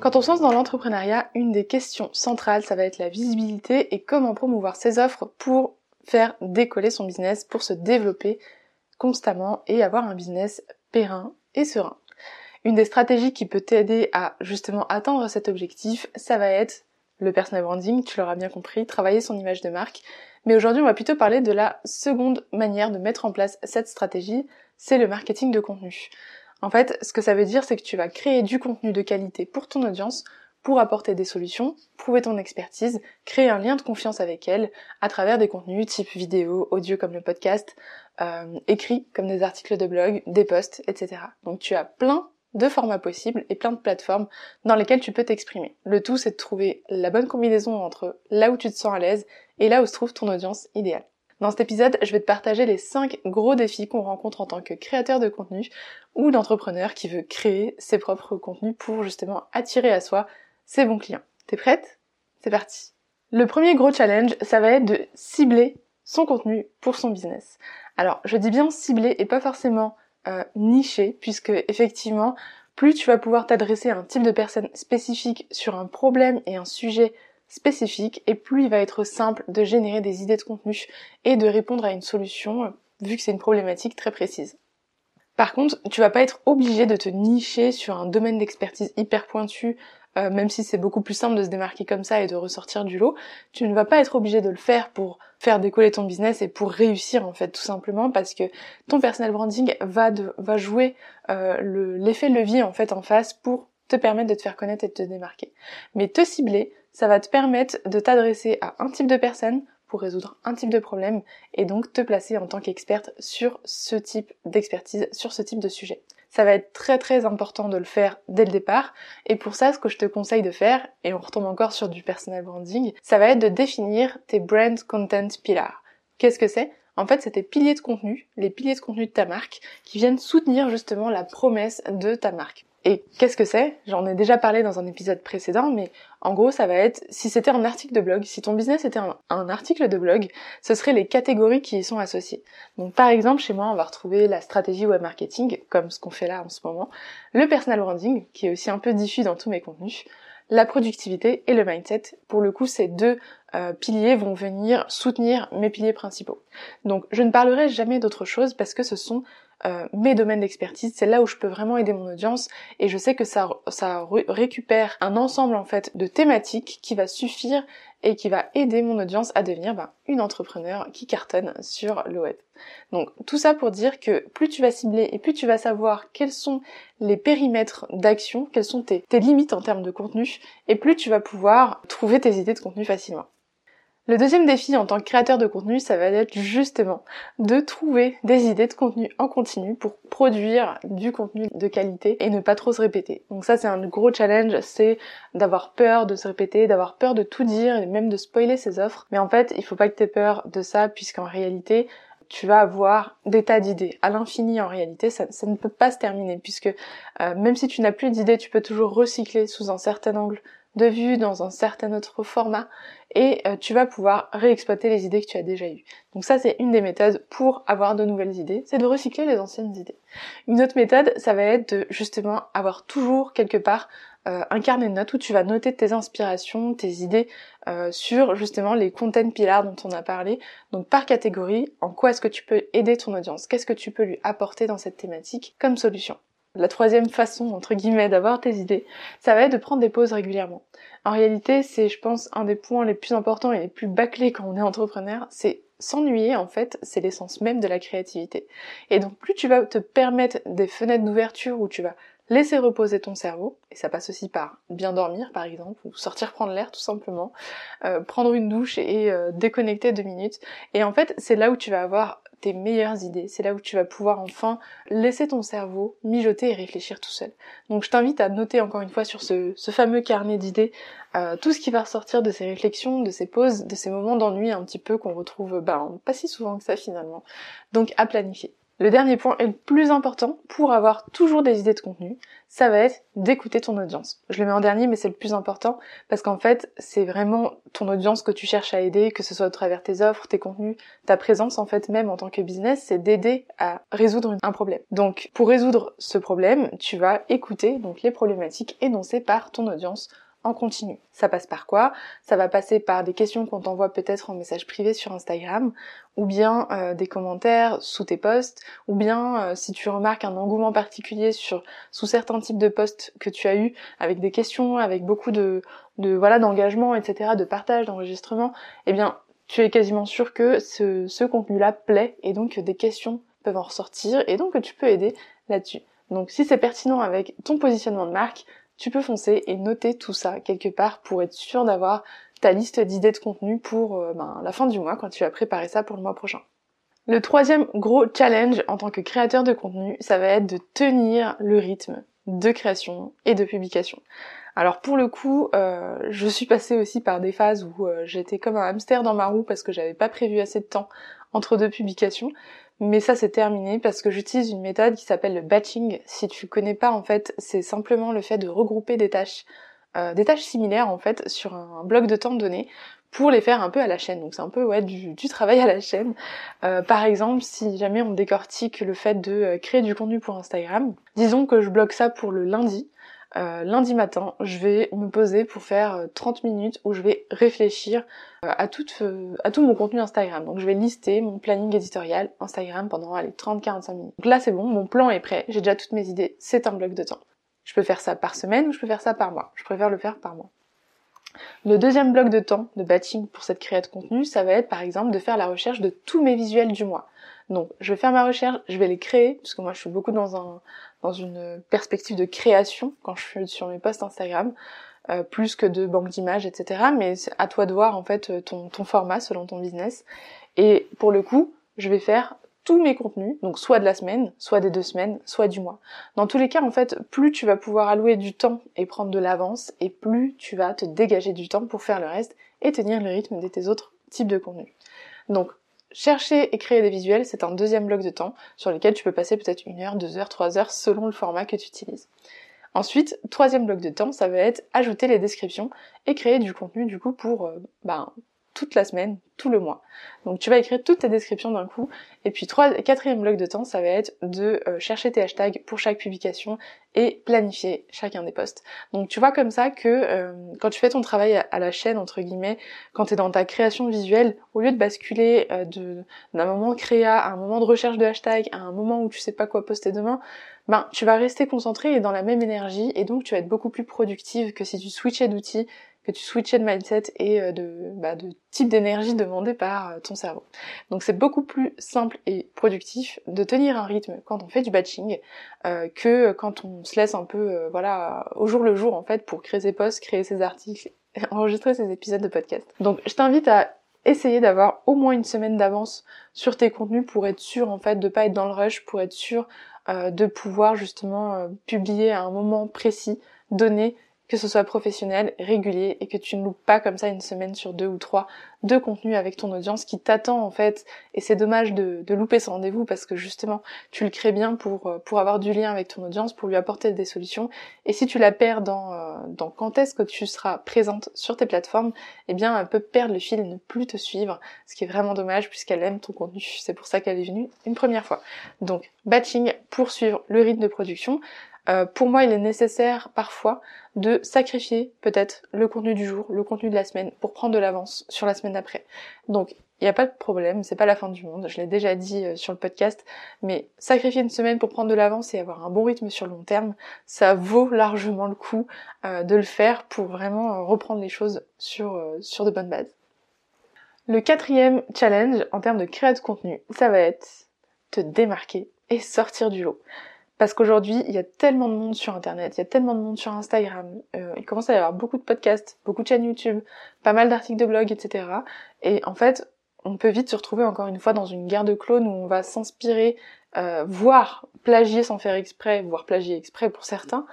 Quand on se lance dans l'entrepreneuriat, une des questions centrales, ça va être la visibilité et comment promouvoir ses offres pour faire décoller son business, pour se développer constamment et avoir un business périn et serein. Une des stratégies qui peut t'aider à justement atteindre cet objectif, ça va être le personal branding, tu l'auras bien compris, travailler son image de marque. Mais aujourd'hui, on va plutôt parler de la seconde manière de mettre en place cette stratégie, c'est le marketing de contenu. En fait, ce que ça veut dire, c'est que tu vas créer du contenu de qualité pour ton audience, pour apporter des solutions, prouver ton expertise, créer un lien de confiance avec elle à travers des contenus type vidéo, audio comme le podcast, euh, écrit comme des articles de blog, des posts, etc. Donc tu as plein de formats possibles et plein de plateformes dans lesquelles tu peux t'exprimer. Le tout, c'est de trouver la bonne combinaison entre là où tu te sens à l'aise et là où se trouve ton audience idéale. Dans cet épisode, je vais te partager les 5 gros défis qu'on rencontre en tant que créateur de contenu ou d'entrepreneur qui veut créer ses propres contenus pour justement attirer à soi ses bons clients. T'es prête? C'est parti. Le premier gros challenge, ça va être de cibler son contenu pour son business. Alors, je dis bien cibler et pas forcément euh, nicher, puisque effectivement, plus tu vas pouvoir t'adresser à un type de personne spécifique sur un problème et un sujet spécifique et plus il va être simple de générer des idées de contenu et de répondre à une solution vu que c'est une problématique très précise. Par contre, tu vas pas être obligé de te nicher sur un domaine d'expertise hyper pointu, euh, même si c'est beaucoup plus simple de se démarquer comme ça et de ressortir du lot. Tu ne vas pas être obligé de le faire pour faire décoller ton business et pour réussir en fait tout simplement parce que ton personal branding va, va jouer euh, l'effet levier en fait en face pour te permettre de te faire connaître et de te démarquer. Mais te cibler, ça va te permettre de t'adresser à un type de personne pour résoudre un type de problème et donc te placer en tant qu'experte sur ce type d'expertise, sur ce type de sujet. Ça va être très très important de le faire dès le départ et pour ça ce que je te conseille de faire, et on retombe encore sur du personal branding, ça va être de définir tes brand content pillars. Qu'est-ce que c'est? En fait, c'est tes piliers de contenu, les piliers de contenu de ta marque, qui viennent soutenir justement la promesse de ta marque. Et qu'est-ce que c'est? J'en ai déjà parlé dans un épisode précédent, mais en gros, ça va être, si c'était un article de blog, si ton business était un, article de blog, ce seraient les catégories qui y sont associées. Donc par exemple, chez moi, on va retrouver la stratégie web marketing, comme ce qu'on fait là en ce moment, le personal branding, qui est aussi un peu diffus dans tous mes contenus, la productivité et le mindset. Pour le coup, ces deux euh, piliers vont venir soutenir mes piliers principaux. Donc je ne parlerai jamais d'autre chose parce que ce sont euh, mes domaines d'expertise, c'est là où je peux vraiment aider mon audience et je sais que ça, ça récupère un ensemble en fait de thématiques qui va suffire et qui va aider mon audience à devenir ben, une entrepreneur qui cartonne sur le web. Donc tout ça pour dire que plus tu vas cibler et plus tu vas savoir quels sont les périmètres d'action, quelles sont tes, tes limites en termes de contenu, et plus tu vas pouvoir trouver tes idées de contenu facilement. Le deuxième défi en tant que créateur de contenu, ça va être justement de trouver des idées de contenu en continu pour produire du contenu de qualité et ne pas trop se répéter. Donc ça c'est un gros challenge, c'est d'avoir peur de se répéter, d'avoir peur de tout dire et même de spoiler ses offres. Mais en fait, il faut pas que tu aies peur de ça puisqu'en réalité, tu vas avoir des tas d'idées. À l'infini, en réalité, ça, ne peut pas se terminer, puisque euh, même si tu n'as plus d'idées, tu peux toujours recycler sous un certain angle de vue, dans un certain autre format, et euh, tu vas pouvoir réexploiter les idées que tu as déjà eues. Donc ça, c'est une des méthodes pour avoir de nouvelles idées, c'est de recycler les anciennes idées. Une autre méthode, ça va être de justement avoir toujours quelque part euh, un carnet de notes où tu vas noter tes inspirations, tes idées euh, sur justement les content pillars dont on a parlé. Donc par catégorie, en quoi est-ce que tu peux aider ton audience? Qu'est-ce que tu peux lui apporter dans cette thématique comme solution? La troisième façon, entre guillemets, d'avoir tes idées, ça va être de prendre des pauses régulièrement. En réalité, c'est, je pense, un des points les plus importants et les plus bâclés quand on est entrepreneur, c'est s'ennuyer, en fait, c'est l'essence même de la créativité. Et donc, plus tu vas te permettre des fenêtres d'ouverture où tu vas laisser reposer ton cerveau, et ça passe aussi par bien dormir par exemple, ou sortir prendre l'air tout simplement, euh, prendre une douche et euh, déconnecter deux minutes. Et en fait, c'est là où tu vas avoir tes meilleures idées. C'est là où tu vas pouvoir enfin laisser ton cerveau mijoter et réfléchir tout seul. Donc je t'invite à noter encore une fois sur ce, fameux carnet d'idées euh, tout ce qui va ressortir de ces réflexions, de ces pauses, de ces moments d'ennui un petit peu qu'on retrouve ben, pas si souvent que ça finalement. Donc à planifier. Le dernier point est le plus important pour avoir toujours des idées de contenu, ça va être d'écouter ton audience. Je le mets en dernier mais c'est le plus important parce qu'en fait c'est vraiment ton audience que tu cherches à aider, que ce soit au travers tes offres, tes contenus, ta présence en fait même en tant que business, c'est d'aider à résoudre un problème. Donc pour résoudre ce problème, tu vas écouter donc les problématiques énoncées par ton audience en continu. Ça passe par quoi? Ça va passer par des questions qu'on t'envoie peut-être en message privé sur Instagram, ou bien euh, des commentaires sous tes posts, ou bien euh, si tu remarques un engouement particulier sur sous certains types de posts que tu as eu, avec des questions, avec beaucoup de, de voilà d'engagement, etc., de partage, d'enregistrement, eh bien tu es quasiment sûr que ce, contenu-là plaît et donc des questions peuvent en ressortir et donc tu peux aider là-dessus. Donc si c'est pertinent avec ton positionnement de marque, tu peux foncer et noter tout ça quelque part pour être sûr d'avoir ta liste d'idées de contenu pour euh, ben, la fin du mois quand tu vas préparer ça pour le mois prochain. Le troisième gros challenge en tant que créateur de contenu, ça va être de tenir le rythme de création et de publication. Alors pour le coup, euh, je suis passée aussi par des phases où euh, j'étais comme un hamster dans ma roue parce que j'avais pas prévu assez de temps entre deux publications. Mais ça c'est terminé parce que j'utilise une méthode qui s'appelle le batching. Si tu connais pas en fait, c'est simplement le fait de regrouper des tâches, euh, des tâches similaires en fait sur un bloc de temps donné pour les faire un peu à la chaîne. Donc c'est un peu ouais du, travail à la chaîne. Euh, par exemple, si jamais on décortique le fait de euh, créer du contenu pour Instagram, disons que je bloque ça pour le lundi. Euh, lundi matin, je vais me poser pour faire 30 euh, minutes où je vais réfléchir euh, à, tout, à tout mon contenu Instagram. Donc je vais lister mon planning éditorial Instagram pendant 30-45 minutes. Donc là c'est bon, mon plan est prêt, j'ai déjà toutes mes idées, c'est un bloc de temps. Je peux faire ça par semaine ou je peux faire ça par mois. Je préfère le faire par mois. Le deuxième bloc de temps de batching pour cette création de contenu, ça va être par exemple de faire la recherche de tous mes visuels du mois. Donc je vais faire ma recherche, je vais les créer, parce que moi je suis beaucoup dans un, dans une perspective de création quand je suis sur mes posts Instagram, euh, plus que de banque d'images, etc. Mais c'est à toi de voir en fait euh, ton, ton format selon ton business. Et pour le coup, je vais faire tous mes contenus, donc soit de la semaine, soit des deux semaines, soit du mois. Dans tous les cas, en fait, plus tu vas pouvoir allouer du temps et prendre de l'avance, et plus tu vas te dégager du temps pour faire le reste et tenir le rythme de tes autres types de contenus. Donc, Chercher et créer des visuels, c'est un deuxième bloc de temps sur lequel tu peux passer peut-être une heure, deux heures, trois heures selon le format que tu utilises. Ensuite, troisième bloc de temps, ça va être ajouter les descriptions et créer du contenu du coup pour euh, ben, toute la semaine, tout le mois. Donc tu vas écrire toutes tes descriptions d'un coup. Et puis trois, quatrième bloc de temps, ça va être de euh, chercher tes hashtags pour chaque publication et planifier chacun des posts. Donc tu vois comme ça que euh, quand tu fais ton travail à, la chaîne entre guillemets, quand tu es dans ta création visuelle, au lieu de basculer euh, d'un moment créa à un moment de recherche de hashtags à un moment où tu sais pas quoi poster demain, ben tu vas rester concentré et dans la même énergie et donc tu vas être beaucoup plus productive que si tu switchais d'outils que tu switchais de mindset et euh, de, bah, de type d'énergie demandé par euh, ton cerveau. Donc c'est beaucoup plus simple et productif de tenir un rythme quand on fait du batching euh, que quand on se laisse un peu voilà au jour le jour en fait pour créer ses posts, créer ses articles, enregistrer ses épisodes de podcast. Donc je t'invite à essayer d'avoir au moins une semaine d'avance sur tes contenus pour être sûr en fait de pas être dans le rush, pour être sûr de pouvoir justement publier à un moment précis donné que ce soit professionnel, régulier et que tu ne loupes pas comme ça une semaine sur deux ou trois de contenu avec ton audience qui t'attend en fait. Et c'est dommage de, louper ce rendez-vous parce que justement tu le crées bien pour, euh, pour avoir du lien avec ton audience, pour lui apporter des solutions. Et si tu la perds dans, euh, dans quand est-ce que tu seras présente sur tes plateformes, eh bien elle peut perdre le fil et ne plus te suivre, ce qui est vraiment dommage puisqu'elle aime ton contenu. C'est pour ça qu'elle est venue une première fois. Donc batching pour suivre le rythme de production. Euh, pour moi, il est nécessaire parfois de sacrifier peut-être le contenu du jour, le contenu de la semaine, pour prendre de l'avance sur la semaine d'après. Donc, il n'y a pas de problème, c'est pas la fin du monde, je l'ai déjà dit euh, sur le podcast, mais sacrifier une semaine pour prendre de l'avance et avoir un bon rythme sur le long terme, ça vaut largement le coup euh, de le faire pour vraiment reprendre les choses sur, sur de bonnes bases. Le quatrième challenge en termes de création de contenu, ça va être te démarquer et sortir du lot. Parce qu'aujourd'hui, il y a tellement de monde sur Internet, il y a tellement de monde sur Instagram, il commence à y avoir beaucoup de podcasts, beaucoup de chaînes YouTube, pas mal d'articles de blog, etc. Et en fait, on peut vite se retrouver encore une fois dans une guerre de clones où on va s'inspirer, euh, voire plagier sans faire exprès, voire plagier exprès pour certains.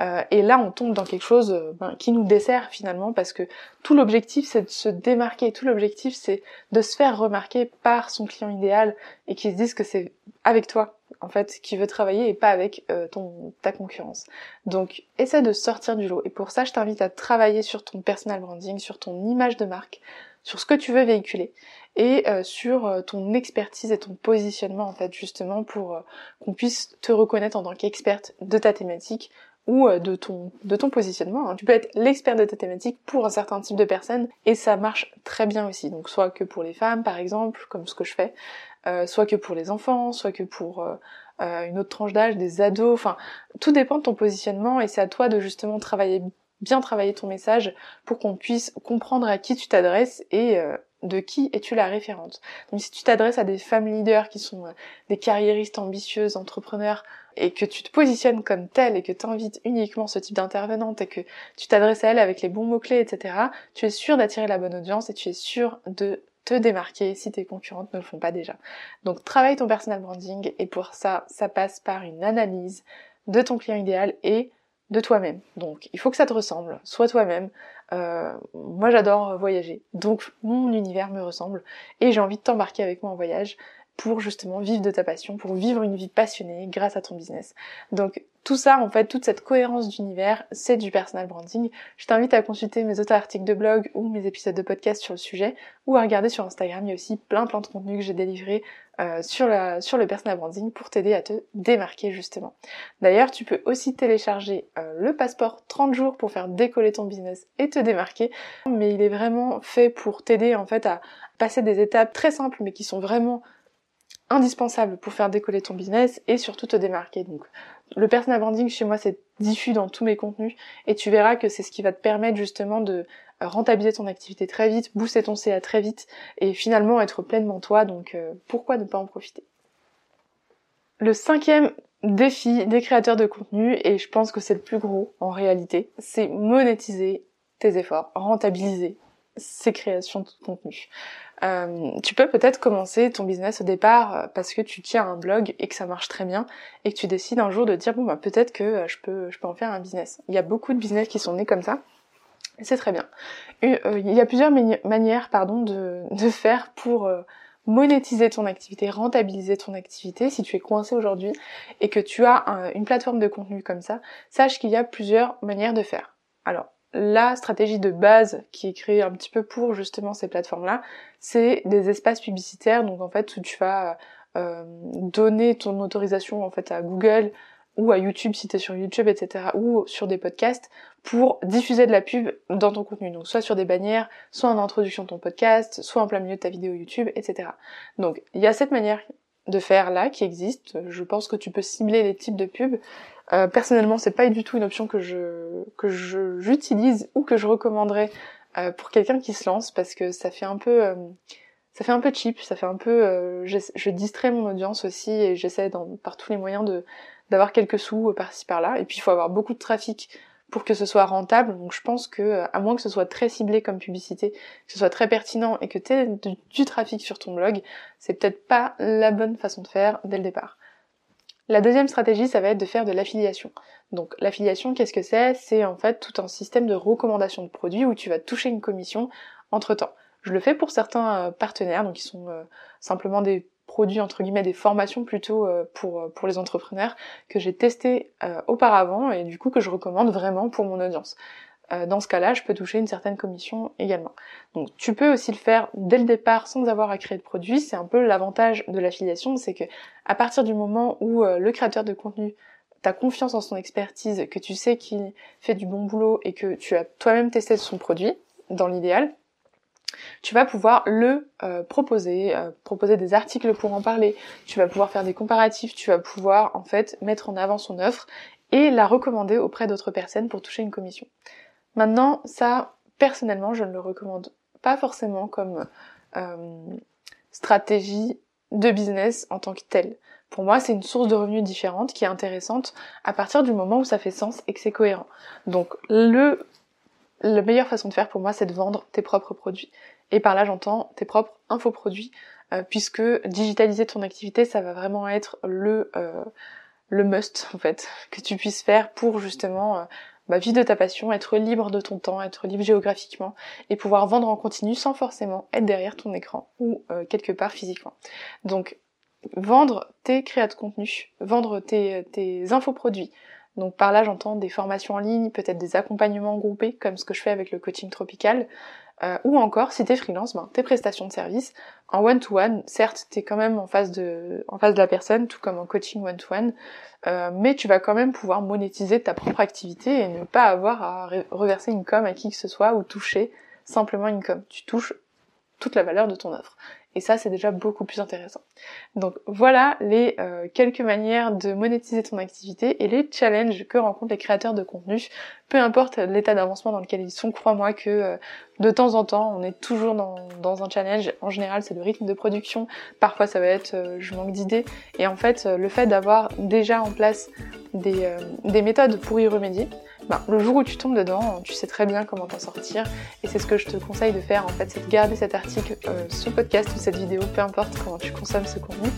Euh, et là, on tombe dans quelque chose euh, ben, qui nous dessert finalement parce que tout l'objectif, c'est de se démarquer. Tout l'objectif, c'est de se faire remarquer par son client idéal et qu'il se dise que c'est avec toi en fait qui veut travailler et pas avec ton ta concurrence. Donc, essaie de sortir du lot. Et pour ça, je t'invite à travailler sur ton personal branding, sur ton image de marque, sur ce que tu veux véhiculer et euh, sur euh, ton expertise et ton positionnement en fait justement pour euh, qu'on puisse te reconnaître en tant qu'experte de ta thématique ou de ton de ton positionnement. Hein. Tu peux être l'expert de ta thématique pour un certain type de personnes et ça marche très bien aussi. Donc soit que pour les femmes par exemple, comme ce que je fais, soit que pour les enfants, soit que pour une autre tranche d'âge, des ados. Enfin, tout dépend de ton positionnement et c'est à toi de justement travailler bien travailler ton message pour qu'on puisse comprendre à qui tu t'adresses et de qui es-tu la référente? Donc si tu t'adresses à des femmes leaders qui sont euh, des carriéristes ambitieuses, entrepreneurs, et que tu te positionnes comme telle et que tu invites uniquement ce type d'intervenante et que tu t'adresses à elle avec les bons mots-clés, etc., tu es sûr d'attirer la bonne audience et tu es sûr de te démarquer si tes concurrentes ne le font pas déjà. Donc travaille ton personal branding et pour ça, ça passe par une analyse de ton client idéal et de toi-même. Donc il faut que ça te ressemble, sois toi-même. Euh, moi j'adore voyager, donc mon univers me ressemble et j'ai envie de t'embarquer avec moi en voyage pour justement vivre de ta passion, pour vivre une vie passionnée grâce à ton business. Donc tout ça, en fait, toute cette cohérence d'univers, c'est du personal branding. Je t'invite à consulter mes autres articles de blog ou mes épisodes de podcast sur le sujet, ou à regarder sur Instagram. Il y a aussi plein plein de contenus que j'ai délivrés euh, sur, le personal branding pour t'aider à te démarquer justement. D'ailleurs, tu peux aussi télécharger euh, le passeport 30 jours pour faire décoller ton business et te démarquer. Mais il est vraiment fait pour t'aider en fait à passer des étapes très simples mais qui sont vraiment indispensable pour faire décoller ton business et surtout te démarquer. Donc le personal branding chez moi c'est diffus dans tous mes contenus et tu verras que c'est ce qui va te permettre justement de rentabiliser ton activité très vite, booster ton CA très vite et finalement être pleinement toi. Donc euh, pourquoi ne pas en profiter? Le cinquième défi des créateurs de contenu et je pense que c'est le plus gros en réalité, c'est monétiser tes efforts, rentabiliser ces créations de contenu. Euh, tu peux peut-être commencer ton business au départ euh, parce que tu tiens un blog et que ça marche très bien et que tu décides un jour de dire bon bah peut-être que je peux je peux en faire un business. Il y a beaucoup de business qui sont nés comme ça. C'est très bien. il y a plusieurs manières pardon de, faire pour monétiser ton activité, rentabiliser ton activité si tu es coincé aujourd'hui et que tu as une plateforme de contenu comme ça, sache qu'il y a plusieurs manières de faire. Alors, la stratégie de base qui est créée un petit peu pour justement ces plateformes-là, c'est des espaces publicitaires, donc en fait où tu vas euh, donner ton autorisation en fait à Google ou à YouTube si tu es sur YouTube, etc. ou sur des podcasts pour diffuser de la pub dans ton contenu. Donc soit sur des bannières, soit en introduction de ton podcast, soit en plein milieu de ta vidéo YouTube, etc. Donc il y a cette manière de faire là qui existe. Je pense que tu peux cibler les types de pubs euh, personnellement, c'est pas du tout une option que je que je j'utilise ou que je recommanderais euh, pour quelqu'un qui se lance parce que ça fait un peu euh, ça fait un peu cheap, ça fait un peu je, je, distrais mon audience aussi et j'essaie par tous les moyens de d'avoir quelques sous par-ci par-là et puis il faut avoir beaucoup de trafic pour que ce soit rentable. Donc je pense que à moins que ce soit très ciblé comme publicité, que ce soit très pertinent et que tu aies du trafic sur ton blog, c'est peut-être pas la bonne façon de faire dès le départ. La deuxième stratégie, ça va être de faire de l'affiliation. Donc l'affiliation, qu'est-ce que c'est? C'est en fait tout un système de recommandation de produits où tu vas toucher une commission entre temps. Je le fais pour certains euh, partenaires, donc qui sont euh, simplement des produits entre guillemets des formations plutôt euh, pour pour les entrepreneurs que j'ai testé auparavant et du coup que je recommande vraiment pour mon audience. Euh, dans ce cas-là, je peux toucher une certaine commission également. Donc tu peux aussi le faire dès le départ sans avoir à créer de produit. C'est un peu l'avantage de l'affiliation, c'est que à partir du moment où euh, le créateur de contenu t'as confiance en son expertise, que tu sais qu'il fait du bon boulot et que tu as toi-même testé son produit, dans l'idéal, tu vas pouvoir le euh, proposer, euh, proposer des articles pour en parler, tu vas pouvoir faire des comparatifs, tu vas pouvoir en fait mettre en avant son offre et la recommander auprès d'autres personnes pour toucher une commission. Maintenant, ça, personnellement, je ne le recommande pas forcément comme euh, stratégie de business en tant que telle. Pour moi, c'est une source de revenus différente qui est intéressante à partir du moment où ça fait sens et que c'est cohérent. Donc, le la meilleure façon de faire pour moi, c'est de vendre tes propres produits. Et par là, j'entends tes propres infoproduits, euh, puisque digitaliser ton activité, ça va vraiment être le euh, le must en fait que tu puisses faire pour justement euh, bah, vivre de ta passion, être libre de ton temps, être libre géographiquement et pouvoir vendre en continu sans forcément être derrière ton écran ou quelque part physiquement. Donc vendre tes créas de contenu, vendre tes, tes infoproduits, donc par là, j'entends des formations en ligne, peut-être des accompagnements groupés, comme ce que je fais avec le coaching tropical, euh, ou encore, si t'es freelance, ben, tes prestations de service en one-to-one. Certes, t'es quand même en face de, en face de la personne, tout comme en coaching one-to-one, euh, mais tu vas quand même pouvoir monétiser ta propre activité et ne pas avoir à reverser une com à qui que ce soit ou toucher simplement une com. Tu touches toute la valeur de ton offre. Et ça, c'est déjà beaucoup plus intéressant. Donc voilà les euh, quelques manières de monétiser ton activité et les challenges que rencontrent les créateurs de contenu. Peu importe l'état d'avancement dans lequel ils sont, crois-moi que euh, de temps en temps, on est toujours dans, dans un challenge. En général, c'est le rythme de production. Parfois, ça va être euh, je manque d'idées. Et en fait, le fait d'avoir déjà en place des, des méthodes pour y remédier, ben, le jour où tu tombes dedans, tu sais très bien comment t'en sortir. Et c'est ce que je te conseille de faire en fait, c'est de garder cet article, euh, ce podcast ou cette vidéo, peu importe comment tu consommes ce contenu,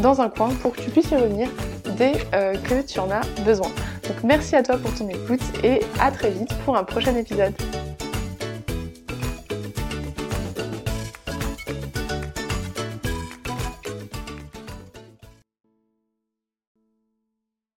dans un coin pour que tu puisses y revenir dès euh, que tu en as besoin. Donc merci à toi pour ton écoute et à très vite pour un prochain épisode.